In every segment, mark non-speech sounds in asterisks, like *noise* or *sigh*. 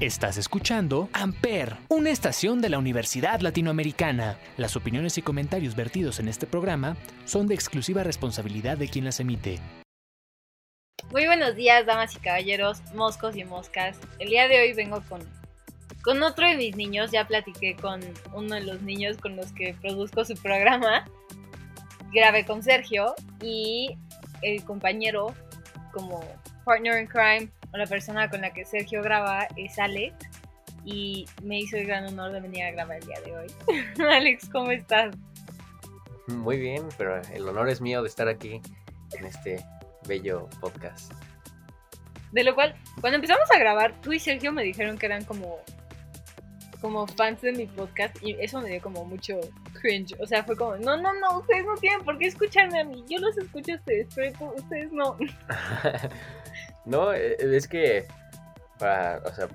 Estás escuchando Amper, una estación de la Universidad Latinoamericana. Las opiniones y comentarios vertidos en este programa son de exclusiva responsabilidad de quien las emite. Muy buenos días, damas y caballeros, moscos y moscas. El día de hoy vengo con, con otro de mis niños. Ya platiqué con uno de los niños con los que produzco su programa. Grabé con Sergio y el compañero como partner in crime o la persona con la que Sergio graba es Alex y me hizo el gran honor de venir a grabar el día de hoy. *laughs* Alex, ¿cómo estás? Muy bien, pero el honor es mío de estar aquí en este bello podcast. De lo cual, cuando empezamos a grabar, tú y Sergio me dijeron que eran como como fans de mi podcast y eso me dio como mucho cringe. O sea, fue como, no, no, no, ustedes no tienen por qué escucharme a mí. Yo los escucho a ustedes, pero ustedes no. *laughs* no, eh, es que, para, o sea,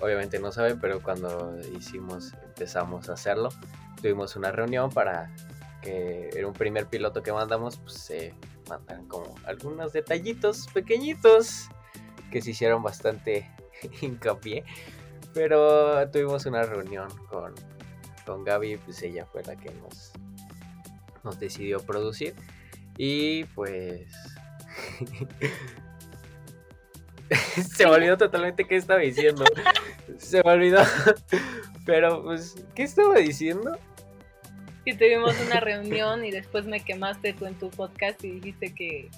obviamente no saben, pero cuando hicimos, empezamos a hacerlo, tuvimos una reunión para que era un primer piloto que mandamos, pues se mandan como algunos detallitos pequeñitos que se hicieron bastante *laughs* hincapié. Pero tuvimos una reunión con, con Gaby, pues ella fue la que nos, nos decidió producir. Y pues *laughs* *laughs* se me olvidó totalmente qué estaba diciendo. Se me olvidó. *laughs* Pero, pues, ¿qué estaba diciendo? Que tuvimos una reunión y después me quemaste tú en tu podcast y dijiste que,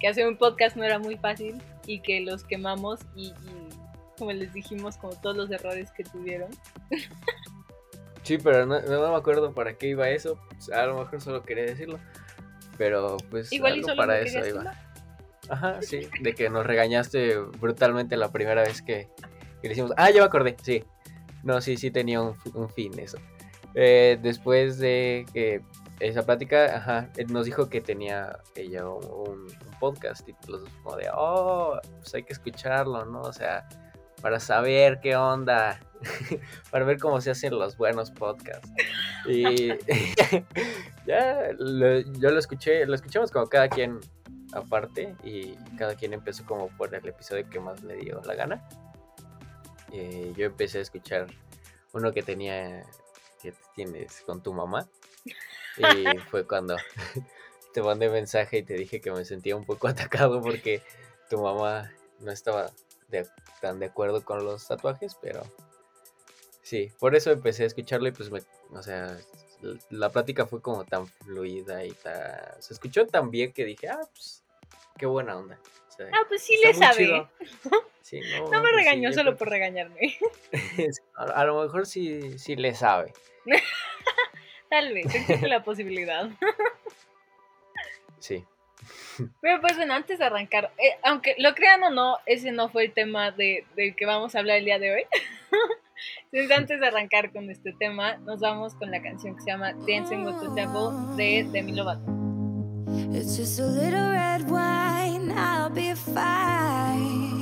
que hacer un podcast no era muy fácil y que los quemamos y, como les dijimos, como todos los errores que tuvieron. Sí, pero no, me acuerdo para qué iba eso. a lo mejor solo quería decirlo. Pero pues Igual para eso iba. Ajá, sí, de que nos regañaste brutalmente la primera vez que, que le hicimos. Ah, ya me acordé, sí. No, sí, sí tenía un, fin eso. Eh, después de que esa plática, ajá, nos dijo que tenía ella un, podcast y los como de, oh, pues hay que escucharlo, ¿no? O sea, para saber qué onda, *laughs* para ver cómo se hacen los buenos podcasts. Y *laughs* ya, yo lo escuché, lo escuchamos como cada quien aparte y cada quien empezó como por el episodio que más le dio la gana. Eh, yo empecé a escuchar uno que tenía que tienes con tu mamá y *laughs* fue cuando *laughs* te mandé mensaje y te dije que me sentía un poco *laughs* atacado porque tu mamá no estaba tan de acuerdo con los tatuajes, pero sí, por eso empecé a escucharlo y pues me, o sea, la plática fue como tan fluida y tan... Se escuchó tan bien que dije, ah, pues, qué buena onda. ah, pues sí le sabe. *laughs* no, me pues regañó solo por regañarme. *laughs* a, lo mejor sí, sí le sabe. *laughs* Tal vez, existe la posibilidad. sí. Pero pues bueno, antes de arrancar, eh, aunque lo crean o no, ese no fue el tema de, del que vamos a hablar el día de hoy. Entonces, antes de arrancar con este tema, nos vamos con la canción que se llama Dancing with the Devil de Demi Lovato. It's just a little red wine, I'll be fine.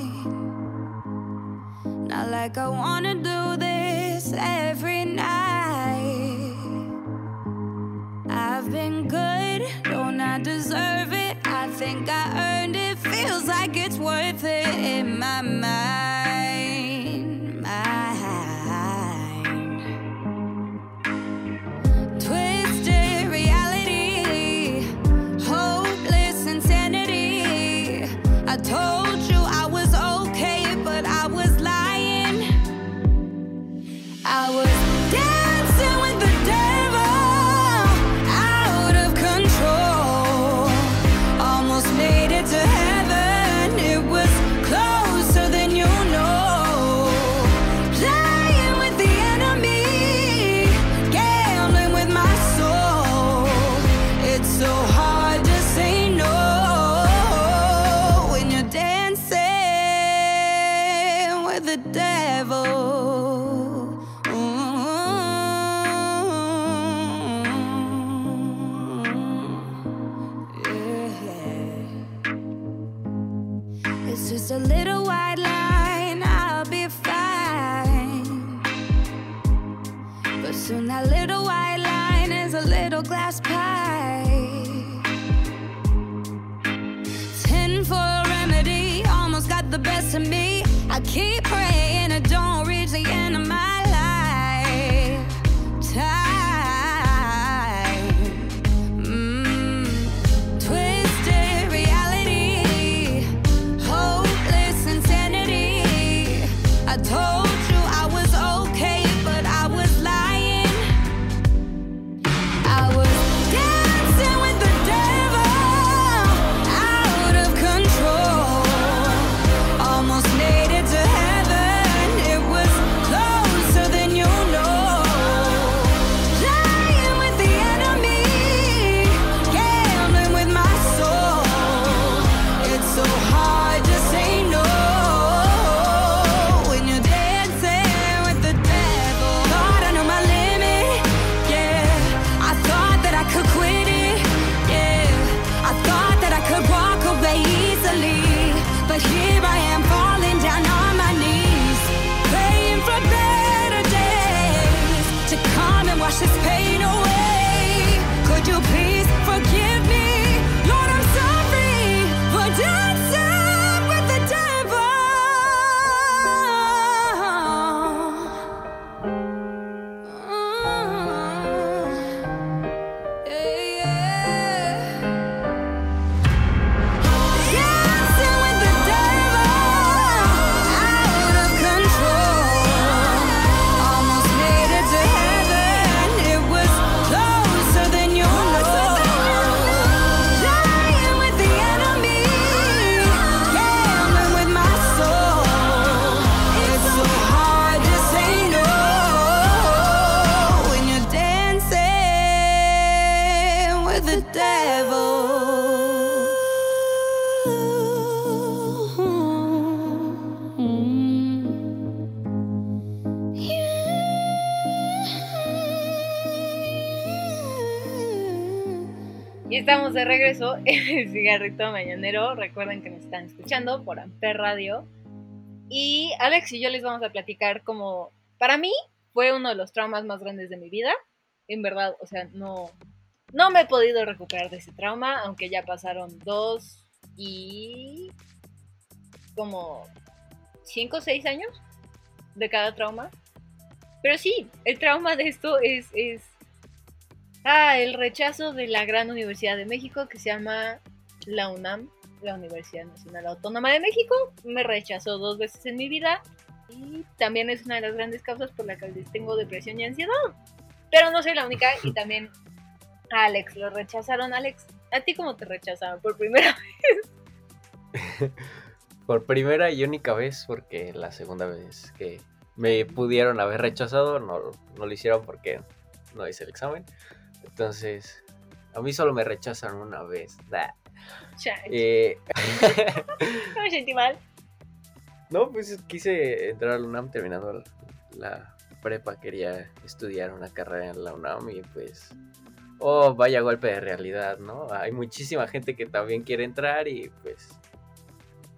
Not like I wanna do this every night. I've been good, don't I deserve it? I think I earned it, feels like it's worth it in my mind. I keep praying I don't reach the end of my estamos de regreso *laughs* en el cigarrito mañanero. Recuerden que nos están escuchando por Amper Radio. Y Alex y yo les vamos a platicar como, para mí, fue uno de los traumas más grandes de mi vida. En verdad, o sea, no, no me he podido recuperar de ese trauma, aunque ya pasaron dos y como cinco o seis años de cada trauma. Pero sí, el trauma de esto es, es ah, el rechazo de la gran Universidad de México que se llama la UNAM, la Universidad Nacional Autónoma de México. Me rechazó dos veces en mi vida y también es una de las grandes causas por las que tengo depresión y ansiedad. Pero no soy la única y *laughs* también a Alex lo rechazaron. Alex, ¿a ti cómo te rechazaron por primera *laughs* vez? Por primera y única vez, porque la segunda vez que me pudieron haber rechazado, no, no lo hicieron porque no hice el examen. Entonces, a mí solo me rechazan una vez. Eh, *laughs* no me sentí mal. no, pues quise entrar a la UNAM terminando la prepa. Quería estudiar una carrera en la UNAM y pues... Oh, vaya golpe de realidad, ¿no? Hay muchísima gente que también quiere entrar y pues...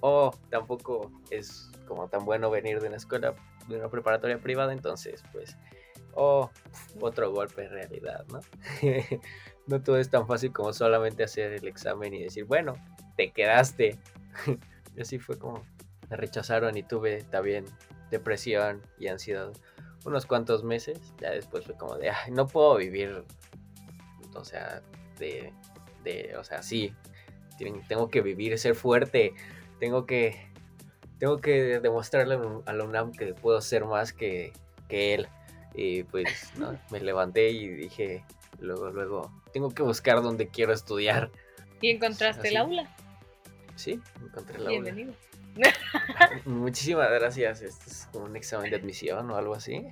Oh, tampoco es como tan bueno venir de una escuela, de una preparatoria privada, entonces pues... Oh, otro golpe de realidad, ¿no? *laughs* no todo es tan fácil como solamente hacer el examen y decir, bueno, te quedaste. y *laughs* así fue como me rechazaron y tuve también depresión y ansiedad unos cuantos meses. Ya después fue como de, ay, no puedo vivir, o sea, de, de o sea, sí, tengo que vivir, ser fuerte, tengo que, tengo que demostrarle a la UNAM que puedo ser más que, que él. Y pues, ¿no? me levanté y dije, luego, luego, tengo que buscar donde quiero estudiar. Y encontraste Así. el aula. Sí, encontré aula. Bienvenido. *laughs* Muchísimas gracias. Este es como un examen de admisión o algo así.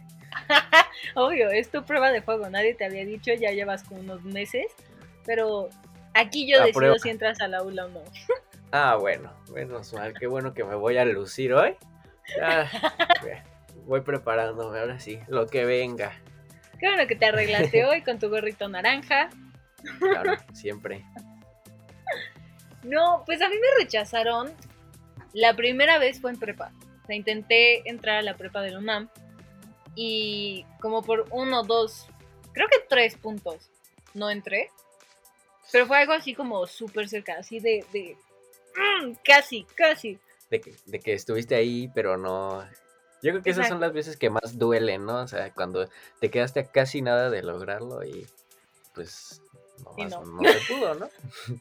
*laughs* Obvio, es tu prueba de fuego. Nadie te había dicho, ya llevas como unos meses. Pero aquí yo La decido prueba. si entras al aula o no. Ah, bueno, menos mal, qué bueno que me voy a lucir hoy. *laughs* Ya, voy preparándome, ahora sí, lo que venga. Qué bueno que te arreglaste *laughs* hoy con tu gorrito naranja. Claro, siempre. No, pues a mí me rechazaron. La primera vez fue en prepa. O sea, intenté entrar a la prepa de la UNAM. Y como por uno, dos, creo que tres puntos no entré. Pero fue algo así como súper cerca, así de, de mm, casi, casi. De que, de que estuviste ahí, pero no. Yo creo que esas son las veces que más duelen, ¿no? O sea, cuando te quedaste a casi nada de lograrlo y pues no, Y no. no se pudo, ¿no? *laughs* *laughs*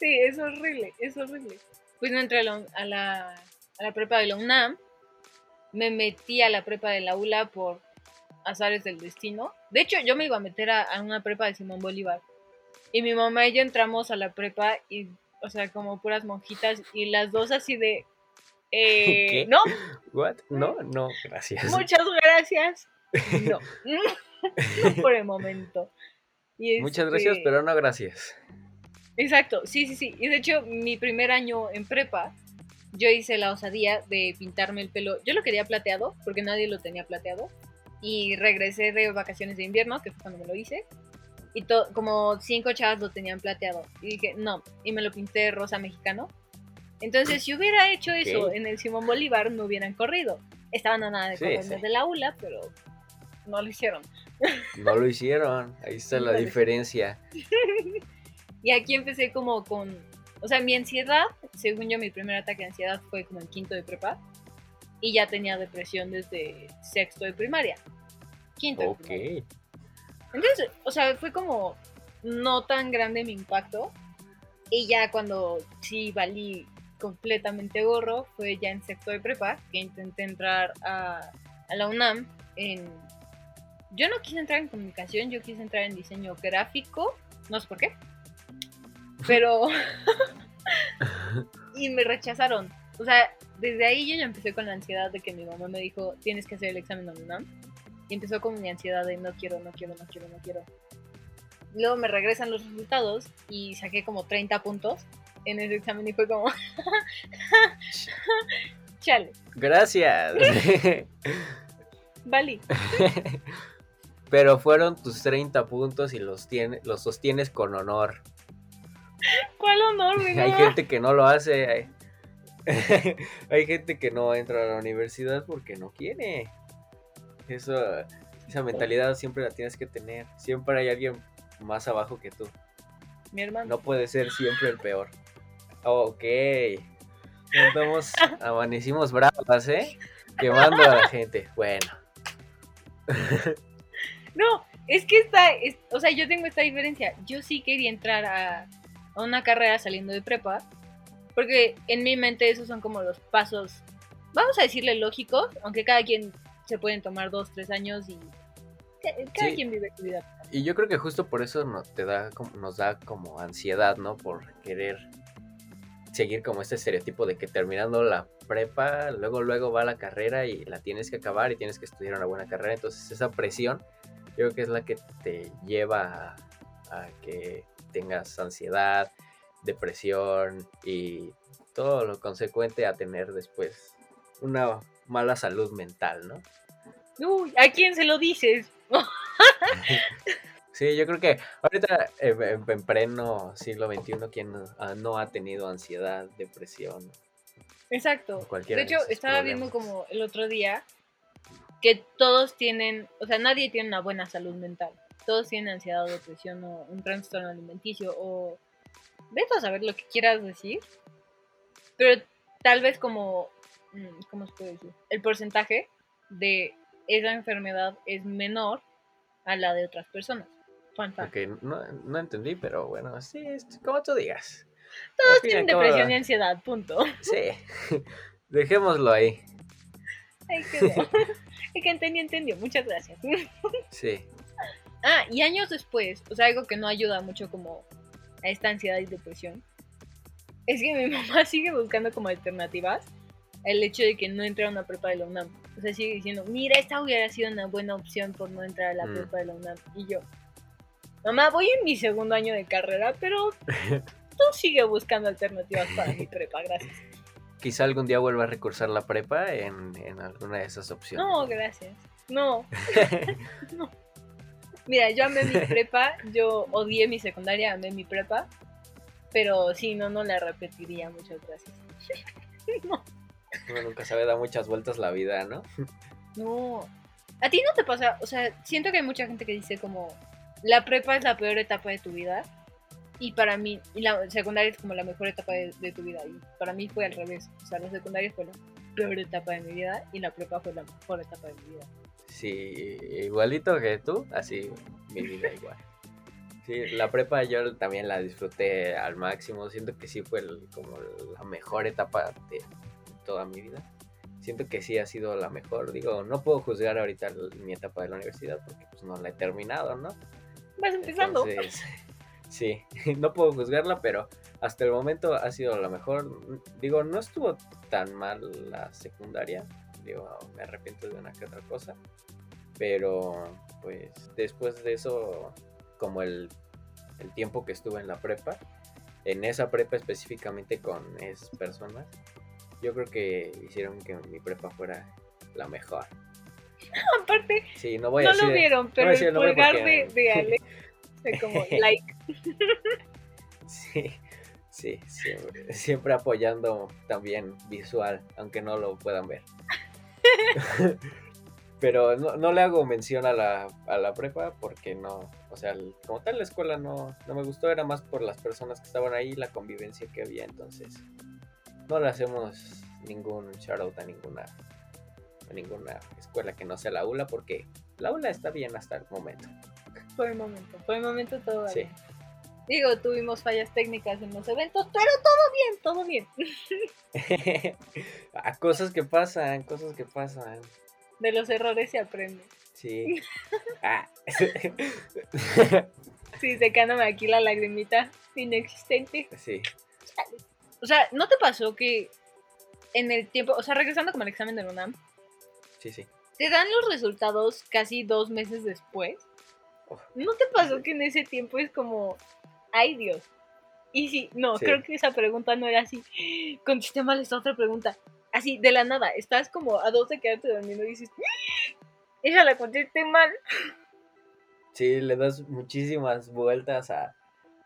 Sí, es horrible, es horrible. Pues no entré a la, a la, a la prepa de la UNAM. Me metí a la prepa de la ULA por azares del destino. De hecho, yo me iba a meter a, a una prepa de Simón Bolívar. Y mi mamá y yo entramos a la prepa y, o sea, como puras monjitas y las dos así de... eh, ¿Qué? no, ¿What? No, no, gracias. muchas gracias. No, no *laughs* por el momento. Y Muchas este, gracias, pero no gracias. Exacto, sí, sí, sí. Y de hecho, mi primer año en prepa, yo hice la osadía de pintarme el pelo. Yo lo quería plateado, porque nadie lo tenía plateado. Y regresé de vacaciones de invierno, que fue cuando me lo hice. Y como cinco chavas lo tenían plateado. Y dije, no. Y me lo pinté rosa mexicano. Entonces, si hubiera hecho eso Ok. en el Simón Bolívar, no hubieran corrido. Estaban a nada de Sí, correrme sí. del aula, pero no lo hicieron. No lo hicieron. Ahí está la diferencia. *laughs* Y aquí empecé como con, o sea, mi ansiedad, según yo, mi primer ataque de ansiedad fue como en quinto de prepa. Y ya tenía depresión desde sexto de primaria. Quinto de primaria. Ok. Entonces, o sea, fue como no tan grande mi impacto. Y ya cuando sí valí completamente gorro, fue ya en sexto de prepa, que intenté entrar a, a la UNAM en... Yo no quise entrar en comunicación, yo quise entrar en diseño gráfico, no sé por qué. *laughs* Pero... *laughs* y me rechazaron. O sea, desde ahí yo ya empecé con la ansiedad de que mi mamá me dijo, tienes que hacer el examen a la UNAM. Y empezó con mi ansiedad de no quiero, no quiero, no quiero, no quiero. Luego me regresan los resultados y saqué como 30 puntos en ese examen y fue como... *laughs* Chale, Gracias. valí. *laughs* Pero fueron tus 30 puntos y los, tiene, los sostienes con honor. ¿Cuál honor, mi Hay gente que no lo hace. Hay, *laughs* hay gente que no entra a la universidad porque no quiere. Eso, esa mentalidad siempre la tienes que tener. Siempre hay alguien más abajo que tú. Mi hermano. No puede ser siempre el peor. Ok. Estamos, *laughs* amanecimos bravas, ¿eh? Quemando a la gente. Bueno. *laughs* No, es que esta, es- o sea, yo tengo esta diferencia. Yo sí quería entrar a, a una carrera saliendo de prepa, porque en mi mente esos son como los pasos, vamos a decirle lógicos, aunque cada quien se pueden tomar dos, tres años y ca- cada Sí. quien vive su vida. Y yo creo que justo por eso no, te da, nos da como ansiedad, ¿no? Por querer seguir como este estereotipo de que terminando la prepa, luego luego va la carrera y la tienes que acabar y tienes que estudiar una buena carrera. Entonces esa presión yo creo que es la que te lleva a, a que tengas ansiedad, depresión y todo lo consecuente a tener después una mala salud mental, ¿no? Uy, ¿a quién se lo dices? *laughs* Sí, yo creo que ahorita eh, en, en pleno siglo XXI, ¿quién no, ah, no ha tenido ansiedad, depresión? Exacto. De hecho, estaba viendo como el otro día que todos tienen, o sea, nadie tiene una buena salud mental. Todos tienen ansiedad o depresión o un trastorno alimenticio o... Vete a saber lo que quieras decir. Pero tal vez como... mm, ¿Cómo se puede decir? El porcentaje de esa enfermedad es menor a la de otras personas. Fun fact. Ok, no, no entendí, pero bueno, sí, es como tú digas. Todos Al tienen depresión y ansiedad, punto. Sí, *laughs* dejémoslo ahí. Ay, quedó. *laughs* El que entendió, entendió. Muchas gracias. *laughs* Sí, Ah, y años después, o sea, algo que no ayuda mucho como a esta ansiedad y depresión, es que mi mamá sigue buscando como alternativas el hecho de que no entre a una prepa de la UNAM. O sea, sigue diciendo, mira, esta hubiera sido una buena opción por no entrar a la Mm. prepa de la UNAM. Y yo, mamá, voy en mi segundo año de carrera, pero *laughs* tú sigue buscando alternativas para mi prepa, gracias. quizá algún día vuelva a recursar la prepa en, en alguna de esas opciones. No, gracias. No. *laughs* no. Mira, yo amé mi prepa, yo odié mi secundaria, amé mi prepa, pero sí, no, no la repetiría, muchas gracias. *laughs* no, Uno nunca sabe, da muchas vueltas la vida, ¿no? no. ¿A ti no te pasa? O sea, siento que hay mucha gente que dice como, la prepa es la peor etapa de tu vida, y para mí, y la secundaria es como la mejor etapa de, tu vida, y para mí fue al revés. O sea, la secundaria fue la peor etapa de mi vida, y la prepa fue la mejor etapa de mi vida. Sí, igualito que tú, así mi vida igual. Sí, la prepa yo también la disfruté al máximo, siento que sí fue como la mejor etapa de toda mi vida. Siento que sí ha sido la mejor, digo, no puedo juzgar ahorita mi etapa de la universidad porque pues no la he terminado, ¿no? Vas empezando. Entonces, sí, *laughs* no puedo juzgarla, pero hasta el momento ha sido la mejor. Digo, no estuvo tan mal la secundaria. Digo, me arrepiento de una que otra cosa. Pero, pues, después de eso, como el, el tiempo que estuve en la prepa, en esa prepa específicamente con esas personas, yo creo que hicieron que mi prepa fuera la mejor. *laughs* Aparte, Sí, no voy no a decir. lo vieron, pero decir el pulgar de, de *laughs* como *laughs* like. Sí, Sí, siempre, siempre apoyando también visual, aunque no lo puedan ver. *laughs* Pero no, no le hago mención a la, a la prepa porque no, o sea, el- como tal la escuela no, no me gustó, era más por las personas que estaban ahí, la convivencia que había, entonces no le hacemos ningún shout out a ninguna, a ninguna escuela que no sea la ULA porque la ULA está bien hasta el momento. Por el momento, por el momento todo Sí. Digo, tuvimos fallas técnicas en los eventos, pero todo bien, todo bien. *laughs* Ah, cosas que pasan, cosas que pasan. De los errores se aprende. Sí. *laughs* Ah. *laughs* Sí, secándome aquí la lagrimita inexistente. sí. O sea, ¿no te pasó que en el tiempo, o sea, regresando como al examen de UNAM, Sí, sí. te dan los resultados casi dos meses después? ¿No te pasó que en ese tiempo es como, ay Dios? Y sí, no, Sí. creo que esa pregunta no era así. *gasps* Contesté mal esta otra pregunta. Así, de la nada, estás como a dos de quedarte dormido y dices, ella la contesté mal. Sí, le das muchísimas vueltas a,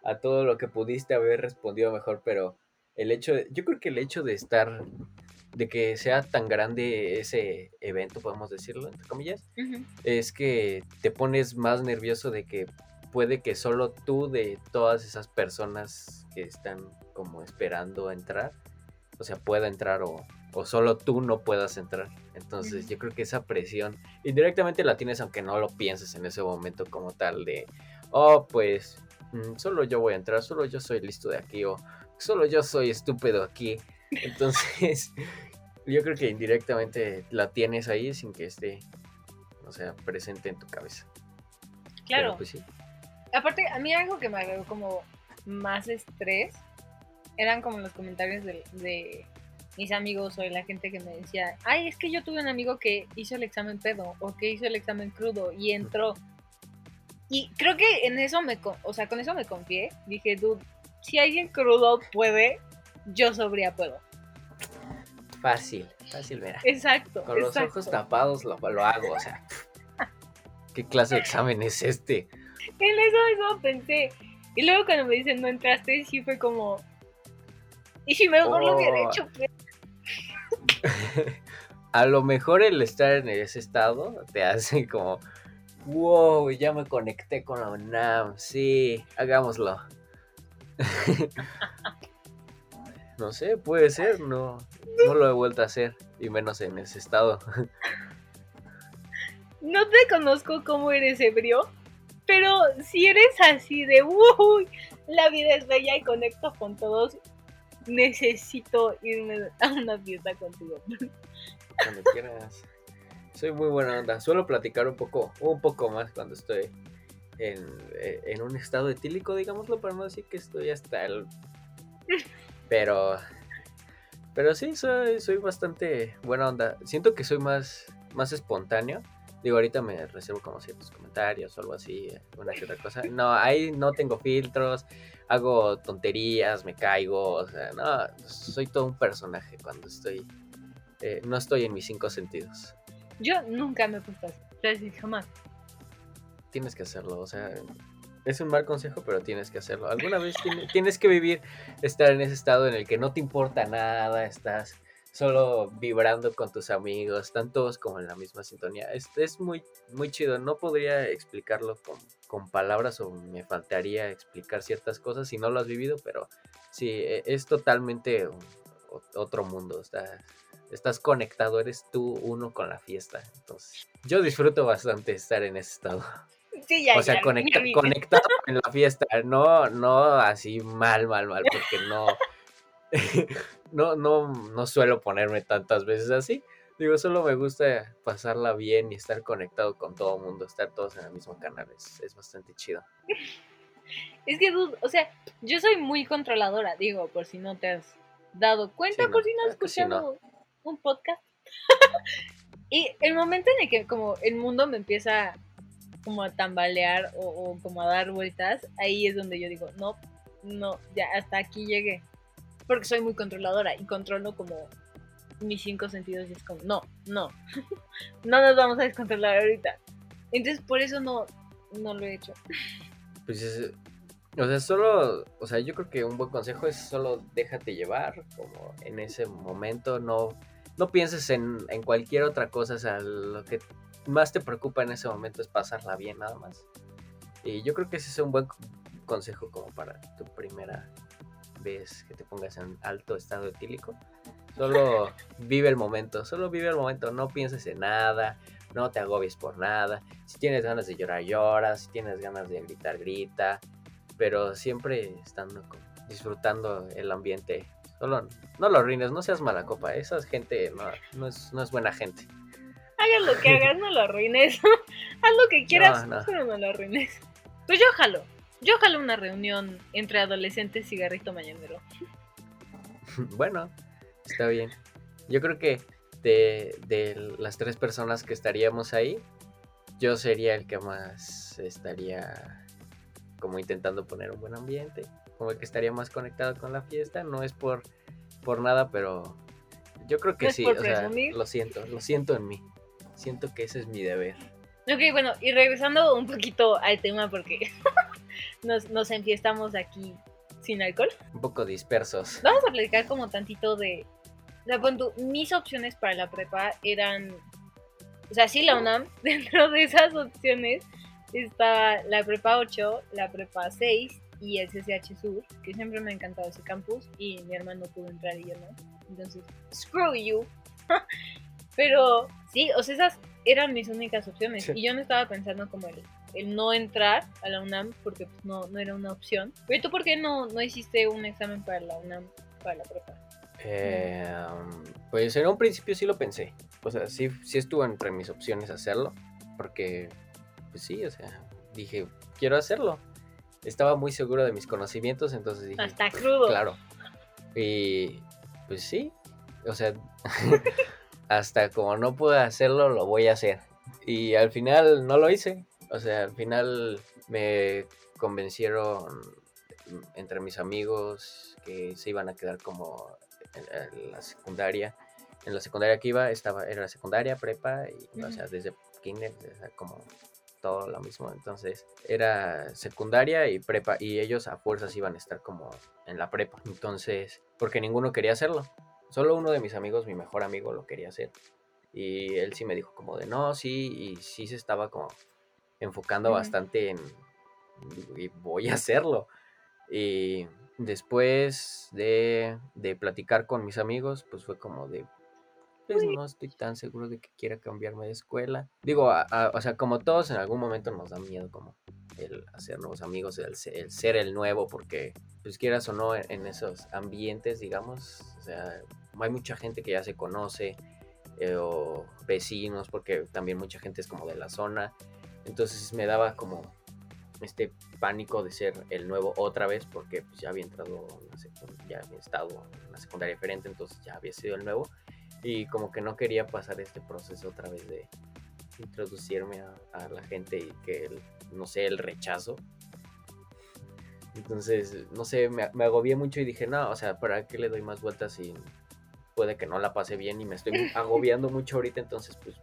a todo lo que pudiste haber respondido mejor, pero el hecho, de- yo creo que el hecho de estar, de que sea tan grande ese evento, podemos decirlo, entre comillas, es que te pones más nervioso de que puede que solo tú de todas esas personas que están como esperando entrar, o sea, pueda entrar o, o solo tú no puedas entrar. Entonces yo creo que esa presión indirectamente la tienes aunque no lo pienses en ese momento como tal de, oh, pues mm, solo yo voy a entrar, solo yo soy listo de aquí o solo yo soy estúpido aquí. Entonces *laughs* yo creo que indirectamente la tienes ahí sin que esté, o sea, presente en tu cabeza. Pero, Claro. pues sí. Aparte, a mí algo que me agregó como más estrés eran como los comentarios de, de mis amigos o de la gente que me decía, ay, es que yo tuve un amigo que hizo el examen pedo o que hizo el examen crudo y entró. Y creo que en eso me, o sea, con eso me confié. Dije, dude, si alguien crudo puede, yo sobria puedo. Fácil, fácil, verá. Exacto. Con los ojos tapados lo, lo hago, o sea. ¿Qué clase de examen es este? En eso, eso pensé. Y luego cuando me dicen no entraste, sí fue como. Y si mejor lo hubiera Oh. hecho, pues. *laughs* A lo mejor el estar en ese estado te hace como, wow, ya me conecté con la UNAM, sí, hagámoslo. *laughs* no sé, puede ser, no, no lo he vuelto a hacer, y menos en ese estado. *laughs* No te conozco cómo eres ebrio, pero si eres así de uy, la vida es bella y conecto con todos, necesito irme a una fiesta contigo. *laughs* Cuando quieras. Soy muy buena onda. Suelo platicar un poco, un poco más cuando estoy en, eh, en un estado etílico, digámoslo, para no decir que estoy hasta el. Pero. Pero sí, soy, soy bastante buena onda. Siento que soy más, más espontáneo. Digo, ahorita me reservo como ciertos comentarios o algo así, una que otra cosa. No, ahí no tengo filtros, hago tonterías, me caigo, o sea, no, soy todo un personaje cuando estoy eh, no estoy en mis cinco sentidos. Yo nunca me he puesto así, jamás. Tienes que hacerlo, o sea, es un mal consejo, pero tienes que hacerlo. Alguna vez tiene- tienes que vivir, estar en ese estado en el que no te importa nada, estás solo vibrando con tus amigos, están todos como en la misma sintonía. Es, es muy, muy chido, no podría explicarlo con, con palabras o me faltaría explicar ciertas cosas si no lo has vivido, pero sí, e- es totalmente otro mundo, está, estás conectado, eres tú uno con la fiesta. Entonces, yo disfruto bastante estar en ese estado. Sí, ya, o sea, ya, conecta- conectado *laughs* en la fiesta, no, no así mal, mal, mal, porque no, *laughs* no, no, no suelo ponerme tantas veces así. Digo, solo me gusta pasarla bien y estar conectado con todo el mundo, estar todos en el mismo canal, es, es bastante chido. *laughs* Es que, o sea, yo soy muy controladora, digo, por si no te has dado cuenta, Sí, no, por si no has sí, no. escuchado un podcast. y el momento en el que como el mundo me empieza como a tambalear o, como a dar vueltas, ahí es donde yo digo, no, no, ya hasta aquí llegué. Porque soy muy controladora y controlo como mis cinco sentidos y es como, no, no, *laughs* no nos vamos a descontrolar ahorita. Entonces por eso no, no lo he hecho. Pues es- O sea, solo, o sea, yo creo que un buen consejo es solo déjate llevar, como en ese momento, no, no pienses en, en cualquier otra cosa, o sea, lo que más te preocupa en ese momento es pasarla bien nada más. Y yo creo que ese es un buen consejo como para tu primera vez que te pongas en alto estado etílico. Solo *laughs* vive el momento, solo vive el momento, no pienses en nada, no te agobies por nada. Si tienes ganas de llorar, llora, si tienes ganas de gritar, grita, pero siempre estando disfrutando el ambiente. Solo no lo arruines, no seas mala copa, esa gente no, no, es, no es buena gente. Hagas lo que hagas, no lo arruines. *laughs* Haz lo que quieras, No, no. pero no lo arruines. Pues yo jalo. Yo jalo una reunión entre adolescentes cigarrito mañanero. *laughs* bueno, está bien. Yo creo que de, de las tres personas que estaríamos ahí, yo sería el que más estaría como intentando poner un buen ambiente, como el que estaría más conectado con la fiesta. No es por, por nada, pero yo creo que ¿No es sí. o sea, lo siento, lo siento en mí. Siento que ese es mi deber. Ok, bueno, y regresando un poquito al tema porque *laughs* nos, nos enfiestamos aquí sin alcohol. Un poco dispersos. Vamos a platicar como tantito de... de tú, mis opciones para la prepa eran... O sea, sí, la UNAM, *laughs* dentro de esas opciones estaba la prepa 8, la prepa 6 y el CCH Sur, que siempre me ha encantado ese campus y mi hermano pudo entrar y yo no. Entonces, screw you. *laughs* Pero sí, o sea, esas eran mis únicas opciones Sí. y yo no estaba pensando como el, el no entrar a la UNAM porque pues, no, no era una opción. Pero tú, ¿por qué no, no hiciste un examen para la UNAM, para la prepa? Eh, pues en un principio sí lo pensé. O sea, sí, sí estuvo entre mis opciones hacerlo. Porque, pues sí, o sea, dije, quiero hacerlo. Estaba muy seguro de mis conocimientos, entonces dije, Hasta crudo. claro. Y pues sí, o sea, *laughs* hasta como no pude hacerlo, lo voy a hacer. Y al final no lo hice. O sea, al final me convencieron entre mis amigos que se iban a quedar como en, la secundaria. En la secundaria que iba, estaba, era la secundaria, prepa, y, o sea, desde kinder, como todo lo mismo. Entonces, era secundaria y prepa, y ellos a fuerzas iban a estar como en la prepa. Entonces, porque ninguno quería hacerlo. Solo uno de mis amigos, mi mejor amigo, lo quería hacer. Y él sí me dijo como de no, sí, y sí se estaba como enfocando bastante en y voy a hacerlo. Y después de, de platicar con mis amigos, pues fue como de, pues no estoy tan seguro de que quiera cambiarme de escuela. Digo, a- a- o sea, como todos en algún momento nos da miedo como el hacer nuevos amigos, el, se- el ser el nuevo, porque pues quieras o no en, en esos ambientes, digamos, o sea, hay mucha gente que ya se conoce, eh, o vecinos, porque también mucha gente es como de la zona. Entonces me daba como este pánico de ser el nuevo otra vez, porque pues, ya había entrado, ya había estado en una secundaria diferente, entonces ya había sido el nuevo. Y como que no quería pasar este proceso otra vez de introducirme a, a la gente y que, el- no sé, el rechazo. Entonces, no sé, me, me agobié mucho y dije, no, o sea, ¿para qué le doy más vueltas si puede que no la pase bien y me estoy *laughs* agobiando mucho ahorita? Entonces, pues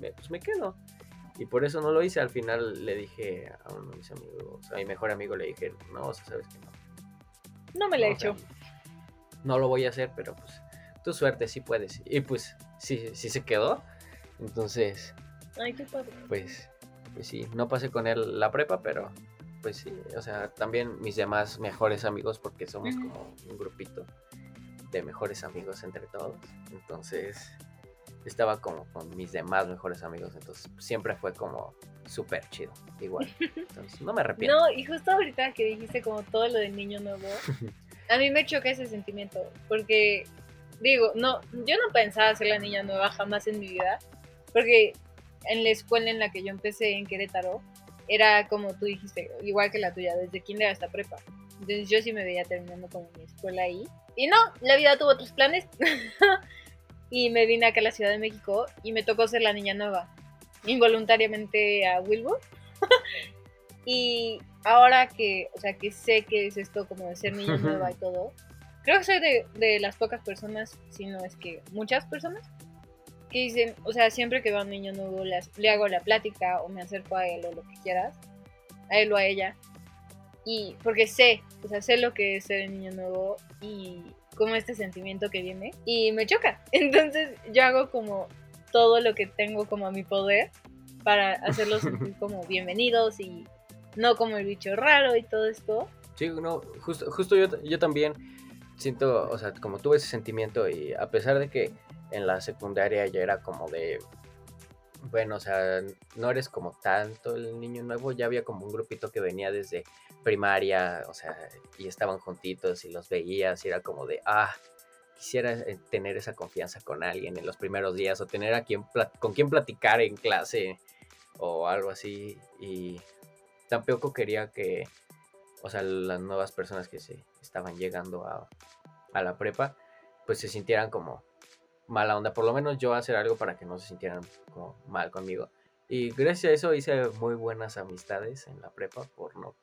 me, pues me quedo. Y por eso no lo hice. Al final le dije a uno de mis amigos, a mi mejor amigo, le dije, no, o sea, sabes que no. No me la he No, o sea, hecho. no lo voy a hacer, pero pues tu suerte, sí puedes. Y pues sí, sí se quedó. Entonces, Ay, qué padre. pues, pues sí, no pasé con él la prepa, pero pues sí, o sea, también mis demás mejores amigos, porque somos como un grupito de mejores amigos entre todos. Entonces, estaba como con mis demás mejores amigos, entonces siempre fue como súper chido, igual. *laughs* Entonces, no me arrepiento. No, y justo ahorita que dijiste como todo lo del niño nuevo, *laughs* a mí me choca ese sentimiento, porque digo, no, yo no pensaba ser la niña nueva jamás en mi vida, porque en la escuela en la que yo empecé en Querétaro, era como tú dijiste, igual que la tuya, desde kinder hasta prepa. Entonces yo sí me veía terminando como mi escuela ahí. Y no, la vida tuvo otros planes. *laughs* y me vine acá a la Ciudad de México y me tocó ser la niña nueva. Involuntariamente a Wilbur. *laughs* y ahora que, o sea, que sé que es esto como de ser niña *laughs* nueva y todo, creo que soy de, de las pocas personas, si no es que muchas personas, que dicen, o sea, siempre que veo a un niño nuevo le, le hago la plática o me acerco a él o lo que quieras, a él o a ella. Y porque sé, o sea, sé lo que es ser el niño nuevo y como este sentimiento que viene y me choca. *laughs* Entonces yo hago como todo lo que tengo como a mi poder para hacerlos *laughs* sentir como bienvenidos y no como el bicho raro y todo esto. Sí, no, justo, justo yo, yo también siento, o sea, como tuve ese sentimiento y a pesar de que en la secundaria ya era como de, bueno, o sea, no eres como tanto el niño nuevo, ya había como un grupito que venía desde primaria, o sea, y estaban juntitos y los veías y era como de, ah, quisiera eh, tener esa confianza con alguien en los primeros días o tener a quien con quien platicar en clase o algo así y tampoco quería que, o sea, las nuevas personas que se estaban llegando a, a la prepa, pues se sintieran como mala onda. Por lo menos yo hacer algo para que no se sintieran como mal conmigo. Y gracias a eso hice muy buenas amistades en la prepa por no,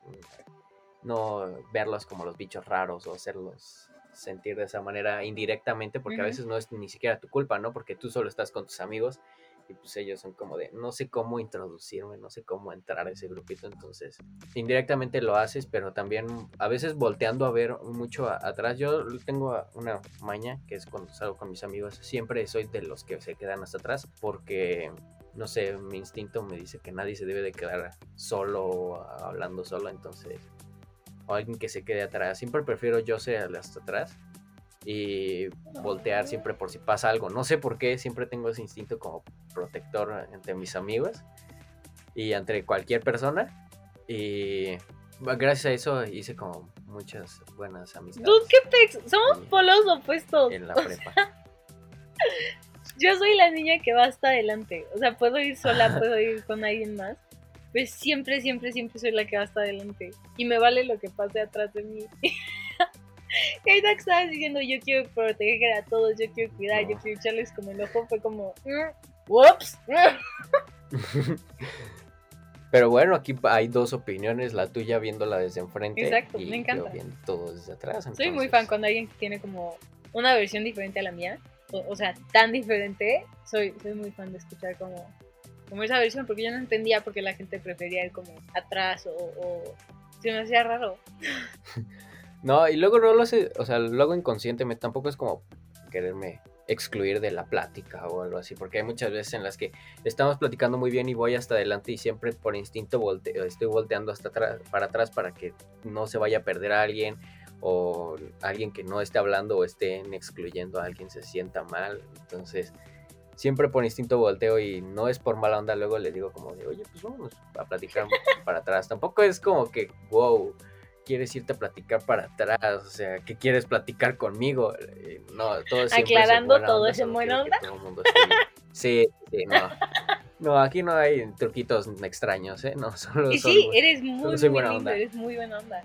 no verlos como los bichos raros o hacerlos sentir de esa manera indirectamente, porque a veces no es ni siquiera tu culpa, ¿no? Porque tú solo estás con tus amigos y pues ellos son como de no sé cómo introducirme, no sé cómo entrar a ese grupito, entonces indirectamente lo haces, pero también a veces volteando a ver mucho atrás. Yo tengo una maña que es cuando salgo con mis amigos, siempre soy de los que se quedan hasta atrás porque no sé, mi instinto me dice que nadie se debe de quedar solo hablando solo, entonces o alguien que se quede atrás. Siempre prefiero yo ser hasta atrás y voltear siempre por si pasa algo. No sé por qué, siempre tengo ese instinto como protector entre mis amigos y entre cualquier persona. Y gracias a eso hice como muchas buenas amistades. Dude, qué pex, somos polos opuestos. En la prepa. *laughs* yo soy la niña que va hasta adelante. O sea, puedo ir sola, *laughs* puedo ir con alguien más. Pero siempre, siempre, siempre soy la que va hasta adelante. Y me vale lo que pase atrás de mí. *laughs* *laughs* que estabas diciendo yo quiero proteger a todos, yo quiero cuidar, yo quiero echarles como el ojo, fue como, mm, whoops. *laughs* Pero bueno, aquí hay dos opiniones, la tuya viéndola desde enfrente Exacto, y me encanta. yo viendo todo desde atrás. Soy muy entonces- fan cuando alguien tiene como una versión diferente a la mía, o, o sea, tan diferente, soy, soy muy fan de escuchar como, como esa versión, porque yo no entendía por qué la gente prefería ir como atrás o, o se me hacía raro. *laughs* No, y luego no lo sé, o sea, luego inconscientemente tampoco es como quererme excluir de la plática o algo así, porque hay muchas veces en las que estamos platicando muy bien y voy hasta adelante y siempre por instinto volteo, estoy volteando hasta atrás, para atrás para que no se vaya a perder a alguien o alguien que no esté hablando o estén excluyendo a alguien se sienta mal, entonces siempre por instinto volteo y no es por mala onda, luego le digo como de, oye, pues vamos a platicar para atrás, tampoco es como que, wow, quieres irte a platicar para atrás, o sea, que quieres platicar conmigo, Eh, no, todo es Aclarando, buena todo onda, es en solo buena que todo mundo. Sí, sí, no. No, aquí no hay truquitos extraños, ¿eh? No, solo Y sí, eres muy, muy buena lindo, onda. eres muy buena onda.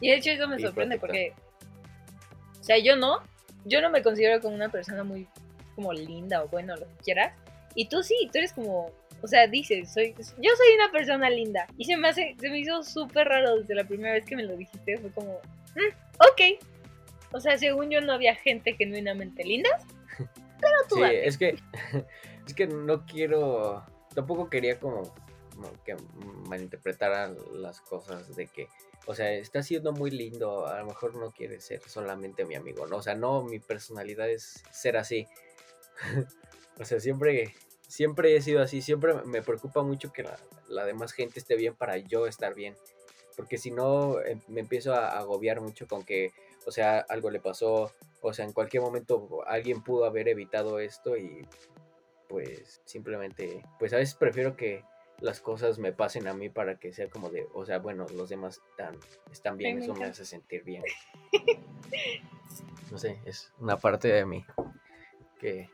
Y de hecho eso me sorprende porque, o sea, yo no, yo no me considero como una persona muy como linda o bueno, lo que quieras. Y tú sí, tú eres como, o sea, dices, soy, yo soy una persona linda. Y se me hace, se me hizo súper raro desde la primera vez que me lo dijiste, fue como, "Mm, ok. O sea, según yo no había gente genuinamente linda. *laughs* Pero tú Sí, date. es que *laughs* es que no quiero, tampoco quería como, como que malinterpretaran las cosas de que, o sea, está siendo muy lindo, a lo mejor no quiere ser solamente mi amigo, ¿no? O sea, no, mi personalidad es ser así. *laughs* o sea, siempre, siempre he sido así, siempre me preocupa mucho que la, la demás gente esté bien para yo estar bien. Porque si no, em- me empiezo a agobiar mucho con que, o sea, algo le pasó, o sea, en cualquier momento alguien pudo haber evitado esto y pues simplemente, pues a veces prefiero que las cosas me pasen a mí para que sea como de, o sea, bueno, los demás están, están bien, me eso me hace sentir bien. *laughs* No sé, es una parte de mí que,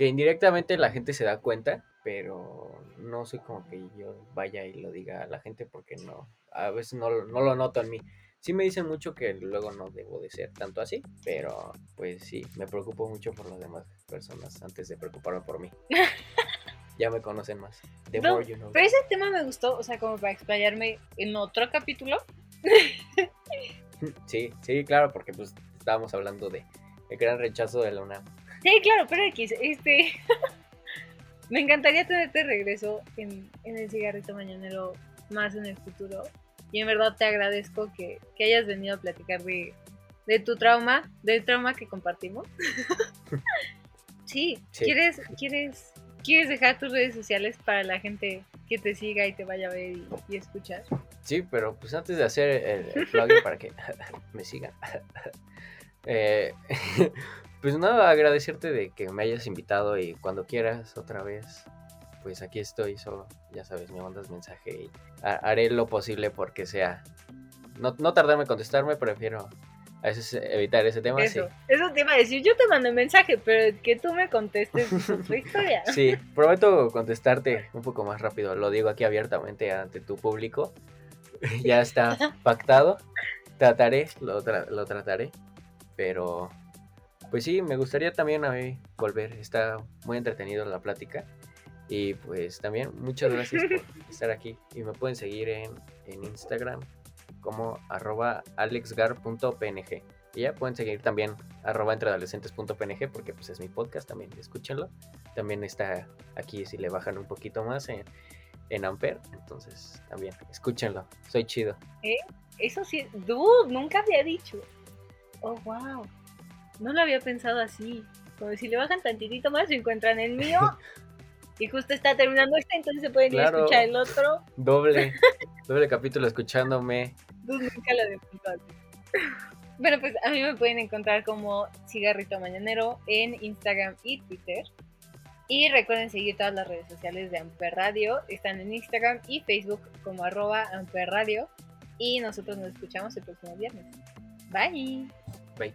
que indirectamente la gente se da cuenta, pero no soy como que yo vaya y lo diga a la gente porque no, a veces no, lo- no lo noto en mí. Sí me dicen mucho que luego no debo de ser tanto así, pero pues sí, me preocupo mucho por las demás personas antes de preocuparme por mí. *laughs* ya me conocen más. The No, more you know. Pero ese tema me gustó, o sea, como para explayarme en otro capítulo. *laughs* Sí, sí, claro, porque pues estábamos hablando de el gran rechazo de la UNAM. Sí, claro, pero X, este. *laughs* me encantaría tenerte regreso en, en el cigarrito mañanero más en el futuro. Y en verdad te agradezco que, que hayas venido a platicar de, de tu trauma, del trauma que compartimos. *laughs* sí, Sí. ¿Quieres, ¿quieres, ¿quieres dejar tus redes sociales para la gente que te siga y te vaya a ver y, y escuchar? Sí, pero pues antes de hacer el, el plugin para que *laughs* me sigan. eh, pues nada, agradecerte de que me hayas invitado y cuando quieras otra vez, pues aquí estoy solo, ya sabes, me mandas mensaje y ha- haré lo posible porque sea. No, no tardarme en contestarme, prefiero a veces evitar ese tema. Eso, eso te iba a decir. Yo te mandé mensaje, pero que tú me contestes es otra historia. Sí, *laughs* sí, prometo contestarte un poco más rápido. Lo digo aquí abiertamente ante tu público. *laughs* ya está *laughs* pactado. Trataré, lo, tra- lo trataré. Pero, pues sí, me gustaría también a mí volver. Está muy entretenido la plática. Y pues también muchas gracias por *laughs* estar aquí. Y me pueden seguir en, en Instagram como arroba alexgar.png. Y ya pueden seguir también arroba entreadolescentes.png porque pues es mi podcast, también escúchenlo. También está aquí si le bajan un poquito más en, en Ampere. Entonces también escúchenlo. Soy chido. Eso sí, dude, nunca había dicho. Oh, wow. No lo había pensado así. Como si le bajan tantitito más, se encuentran el mío. *laughs* y justo está terminando este, entonces se pueden ir a escuchar el otro. Doble, *laughs* doble capítulo escuchándome. Nunca lo. Bueno, pues a mí me pueden encontrar como Cigarrito Mañanero en Instagram y Twitter. Y recuerden seguir todas las redes sociales de Amper Radio. Están en Instagram y Facebook como arroba Amper Radio. Y nosotros nos escuchamos el próximo viernes. Bye. Bye.